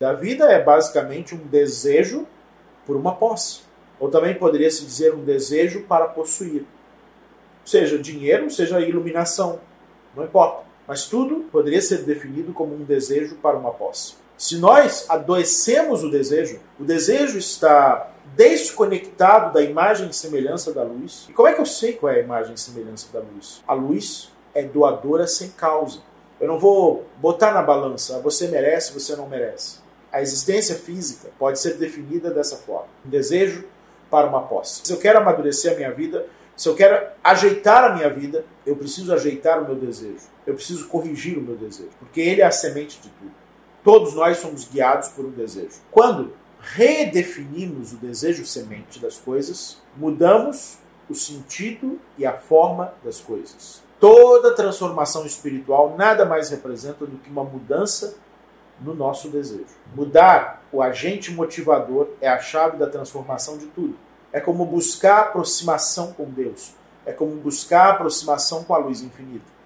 da vida é basicamente um desejo por uma posse. Ou também poderia se dizer um desejo para possuir. Seja dinheiro, seja iluminação, não importa. Mas tudo poderia ser definido como um desejo para uma posse. Se nós adoecemos o desejo, o desejo está desconectado da imagem e semelhança da luz. E como é que eu sei qual é a imagem e semelhança da luz? A luz é doadora sem causa. Eu não vou botar na balança, você merece, você não merece. A existência física pode ser definida dessa forma: um desejo para uma posse. Se eu quero amadurecer a minha vida, se eu quero ajeitar a minha vida, eu preciso ajeitar o meu desejo. Eu preciso corrigir o meu desejo, porque ele é a semente de tudo. Todos nós somos guiados por um desejo. Quando redefinimos o desejo semente das coisas, mudamos o sentido e a forma das coisas. Toda transformação espiritual nada mais representa do que uma mudança no nosso desejo. Mudar o agente motivador é a chave da transformação de tudo. É como buscar aproximação com Deus. É como buscar aproximação com a luz infinita.